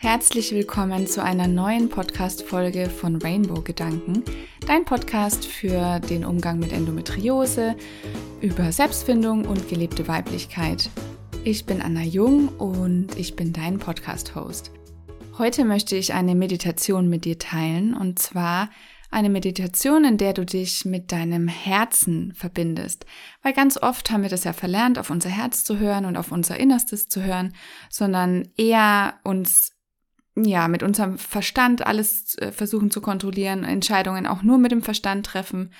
Herzlich willkommen zu einer neuen Podcast-Folge von Rainbow Gedanken, dein Podcast für den Umgang mit Endometriose, über Selbstfindung und gelebte Weiblichkeit. Ich bin Anna Jung und ich bin dein Podcast-Host. Heute möchte ich eine Meditation mit dir teilen und zwar eine Meditation, in der du dich mit deinem Herzen verbindest. Weil ganz oft haben wir das ja verlernt, auf unser Herz zu hören und auf unser Innerstes zu hören, sondern eher uns ja, mit unserem Verstand alles äh, versuchen zu kontrollieren, Entscheidungen auch nur mit dem Verstand treffen.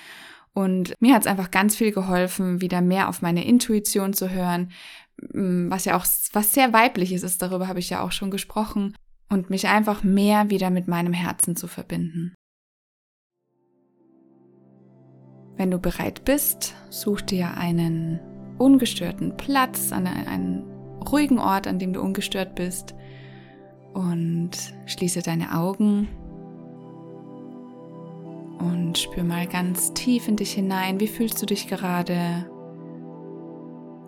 Und mir hat es einfach ganz viel geholfen, wieder mehr auf meine Intuition zu hören, was ja auch was sehr weibliches ist, darüber habe ich ja auch schon gesprochen, und mich einfach mehr wieder mit meinem Herzen zu verbinden. Wenn du bereit bist, such dir einen ungestörten Platz, einen ruhigen Ort, an dem du ungestört bist und schließe deine Augen und spür mal ganz tief in dich hinein. Wie fühlst du dich gerade?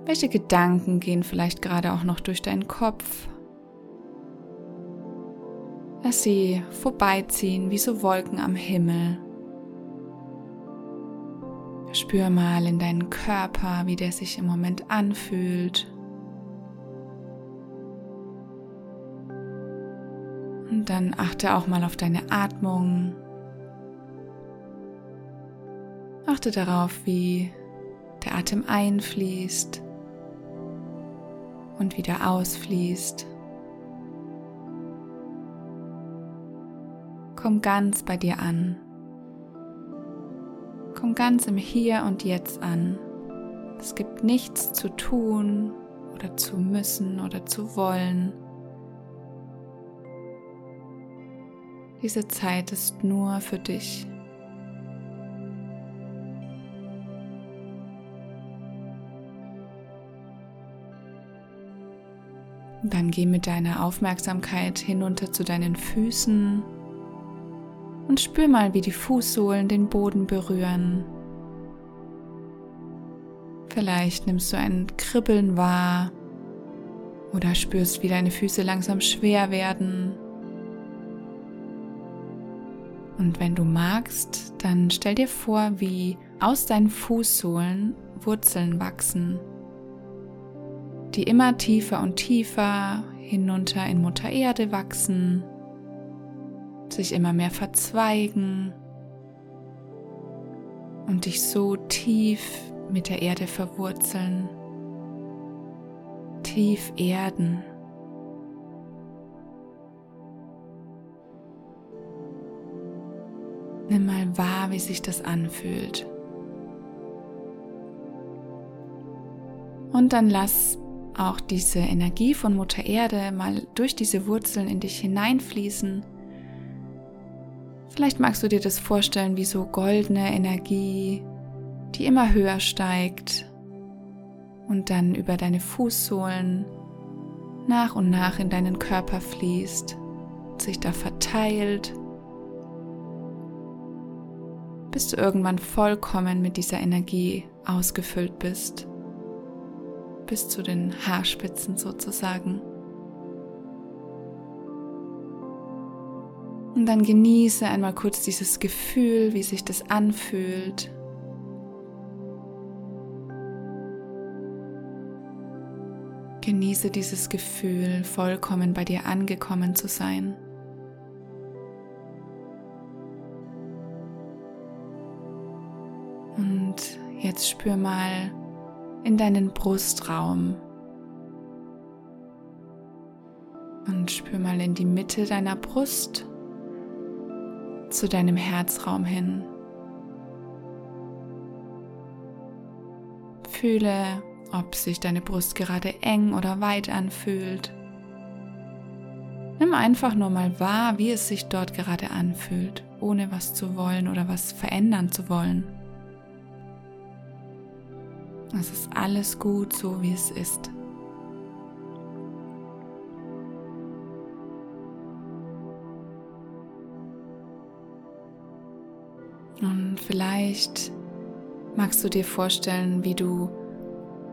Welche Gedanken gehen vielleicht gerade auch noch durch deinen Kopf? Lass sie vorbeiziehen wie so Wolken am Himmel. Spür mal in deinen Körper, wie der sich im Moment anfühlt. Und dann achte auch mal auf deine Atmung. Achte darauf, wie der Atem einfließt und wieder ausfließt. Komm ganz bei dir an. Komm ganz im Hier und Jetzt an. Es gibt nichts zu tun oder zu müssen oder zu wollen. Diese Zeit ist nur für dich. Dann geh mit deiner Aufmerksamkeit hinunter zu deinen Füßen und spür mal, wie die Fußsohlen den Boden berühren. Vielleicht nimmst du ein Kribbeln wahr oder spürst, wie deine Füße langsam schwer werden und wenn du magst, dann stell dir vor, wie aus deinen Fußsohlen Wurzeln wachsen, die immer tiefer und tiefer hinunter in Mutter Erde wachsen, sich immer mehr verzweigen und dich so tief mit der Erde verwurzeln, tief erden. Nimm mal wahr, wie sich das anfühlt. Und dann lass auch diese Energie von Mutter Erde mal durch diese Wurzeln in dich hineinfließen. Vielleicht magst du dir das vorstellen wie so goldene Energie, die immer höher steigt und dann über deine Fußsohlen nach und nach in deinen Körper fließt, sich da verteilt bis du irgendwann vollkommen mit dieser Energie ausgefüllt bist, bis zu den Haarspitzen sozusagen. Und dann genieße einmal kurz dieses Gefühl, wie sich das anfühlt. Genieße dieses Gefühl, vollkommen bei dir angekommen zu sein. Und jetzt spür mal in deinen Brustraum und spür mal in die Mitte deiner Brust zu deinem Herzraum hin. Fühle, ob sich deine Brust gerade eng oder weit anfühlt. Nimm einfach nur mal wahr, wie es sich dort gerade anfühlt, ohne was zu wollen oder was verändern zu wollen. Es ist alles gut, so wie es ist. Und vielleicht magst du dir vorstellen, wie du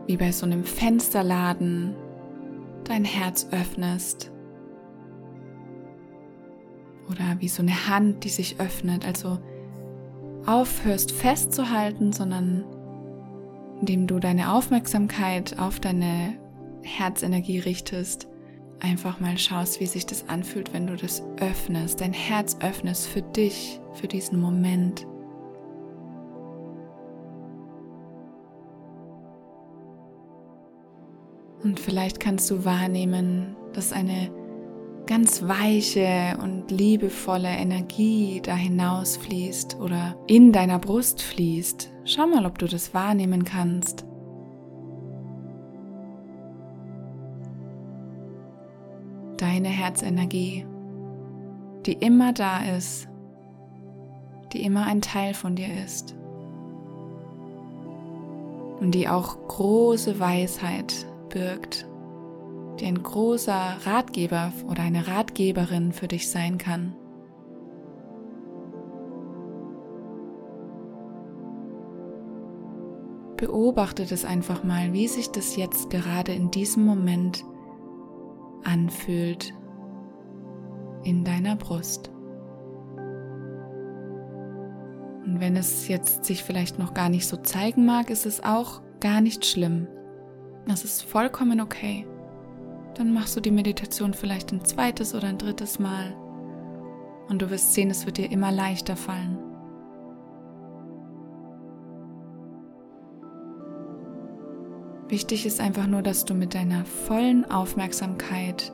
wie bei so einem Fensterladen dein Herz öffnest oder wie so eine Hand, die sich öffnet. Also aufhörst festzuhalten, sondern indem du deine Aufmerksamkeit auf deine Herzenergie richtest, einfach mal schaust, wie sich das anfühlt, wenn du das öffnest, dein Herz öffnest für dich, für diesen Moment. Und vielleicht kannst du wahrnehmen, dass eine ganz weiche und liebevolle Energie da hinausfließt oder in deiner Brust fließt. Schau mal, ob du das wahrnehmen kannst. Deine Herzenergie, die immer da ist, die immer ein Teil von dir ist und die auch große Weisheit birgt, die ein großer Ratgeber oder eine Ratgeberin für dich sein kann. Beobachte das einfach mal, wie sich das jetzt gerade in diesem Moment anfühlt in deiner Brust. Und wenn es jetzt sich vielleicht noch gar nicht so zeigen mag, ist es auch gar nicht schlimm. Das ist vollkommen okay. Dann machst du die Meditation vielleicht ein zweites oder ein drittes Mal. Und du wirst sehen, es wird dir immer leichter fallen. Wichtig ist einfach nur, dass du mit deiner vollen Aufmerksamkeit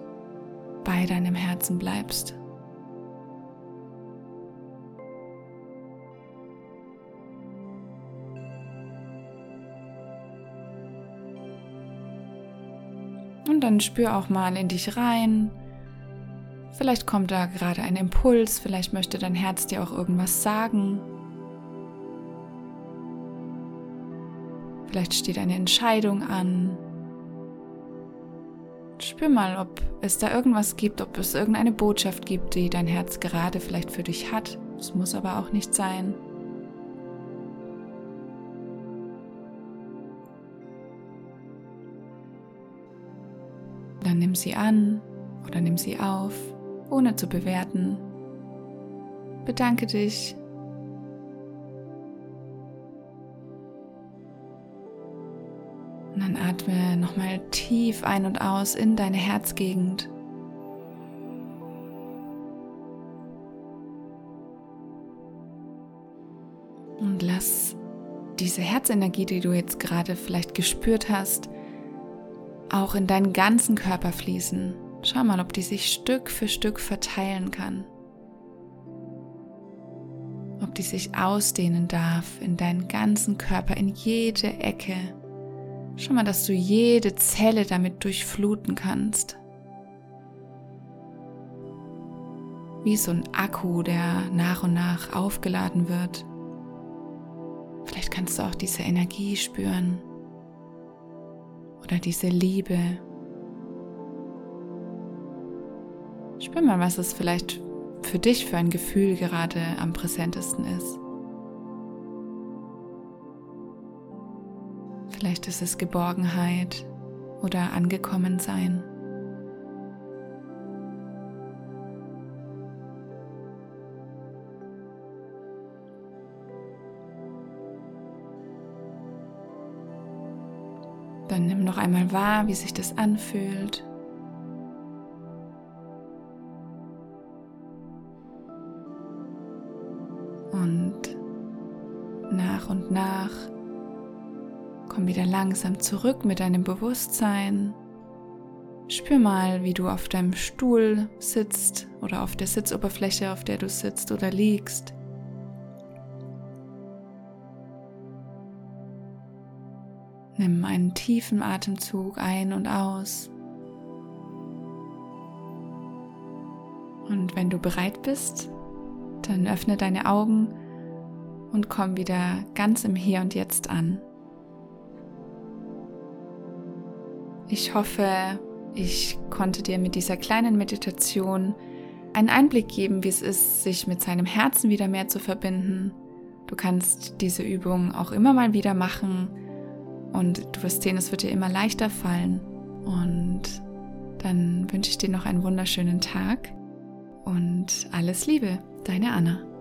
bei deinem Herzen bleibst. Dann spür auch mal in dich rein. Vielleicht kommt da gerade ein Impuls, vielleicht möchte dein Herz dir auch irgendwas sagen. Vielleicht steht eine Entscheidung an. Spür mal, ob es da irgendwas gibt, ob es irgendeine Botschaft gibt, die dein Herz gerade vielleicht für dich hat. Es muss aber auch nicht sein. Dann nimm sie an oder nimm sie auf, ohne zu bewerten. Bedanke dich. Und dann atme nochmal tief ein und aus in deine Herzgegend. Und lass diese Herzenergie, die du jetzt gerade vielleicht gespürt hast, auch in deinen ganzen Körper fließen. Schau mal, ob die sich Stück für Stück verteilen kann. Ob die sich ausdehnen darf in deinen ganzen Körper, in jede Ecke. Schau mal, dass du jede Zelle damit durchfluten kannst. Wie so ein Akku, der nach und nach aufgeladen wird. Vielleicht kannst du auch diese Energie spüren oder diese Liebe. Spür mal, was es vielleicht für dich für ein Gefühl gerade am präsentesten ist. Vielleicht ist es Geborgenheit oder angekommen sein. Einmal wahr, wie sich das anfühlt. Und nach und nach komm wieder langsam zurück mit deinem Bewusstsein. Spür mal, wie du auf deinem Stuhl sitzt oder auf der Sitzoberfläche, auf der du sitzt oder liegst. Nimm einen tiefen Atemzug ein und aus. Und wenn du bereit bist, dann öffne deine Augen und komm wieder ganz im Hier und Jetzt an. Ich hoffe, ich konnte dir mit dieser kleinen Meditation einen Einblick geben, wie es ist, sich mit seinem Herzen wieder mehr zu verbinden. Du kannst diese Übung auch immer mal wieder machen und du wirst sehen, es wird dir immer leichter fallen. Und dann wünsche ich dir noch einen wunderschönen Tag und alles Liebe, deine Anna.